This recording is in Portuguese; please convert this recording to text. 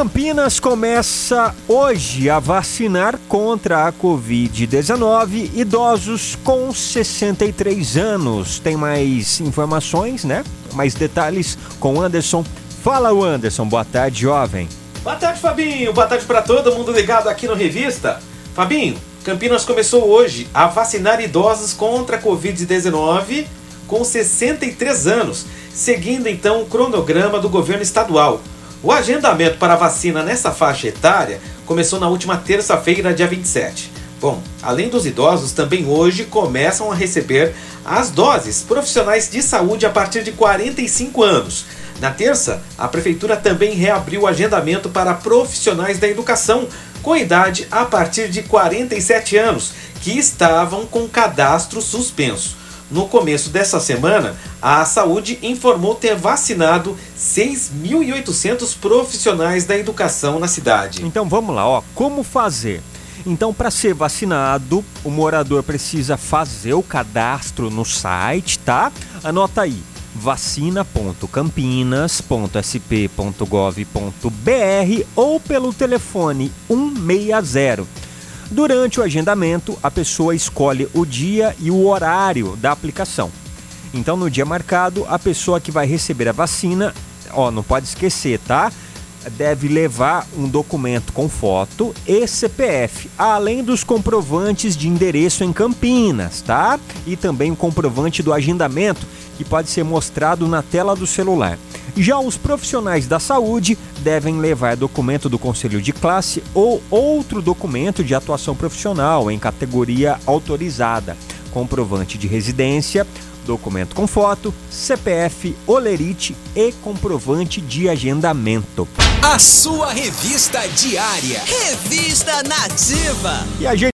Campinas começa hoje a vacinar contra a Covid-19 idosos com 63 anos. Tem mais informações, né? Mais detalhes com Anderson. Fala, o Anderson. Boa tarde, jovem. Boa tarde, Fabinho. Boa tarde para todo mundo ligado aqui no Revista. Fabinho, Campinas começou hoje a vacinar idosos contra a Covid-19 com 63 anos, seguindo então o cronograma do governo estadual. O agendamento para a vacina nessa faixa etária começou na última terça-feira, dia 27. Bom, além dos idosos, também hoje começam a receber as doses profissionais de saúde a partir de 45 anos. Na terça, a prefeitura também reabriu o agendamento para profissionais da educação com idade a partir de 47 anos, que estavam com cadastro suspenso. No começo dessa semana, a Saúde informou ter vacinado 6.800 profissionais da educação na cidade. Então vamos lá, ó, como fazer? Então, para ser vacinado, o morador precisa fazer o cadastro no site, tá? Anota aí: vacina.campinas.sp.gov.br ou pelo telefone 160 Durante o agendamento, a pessoa escolhe o dia e o horário da aplicação. Então, no dia marcado, a pessoa que vai receber a vacina, ó, não pode esquecer, tá? Deve levar um documento com foto e CPF, além dos comprovantes de endereço em Campinas, tá? E também o comprovante do agendamento, que pode ser mostrado na tela do celular. Já os profissionais da saúde devem levar documento do conselho de classe ou outro documento de atuação profissional em categoria autorizada, comprovante de residência, documento com foto, CPF, olerite e comprovante de agendamento. A sua revista diária. Revista Nativa. E a gente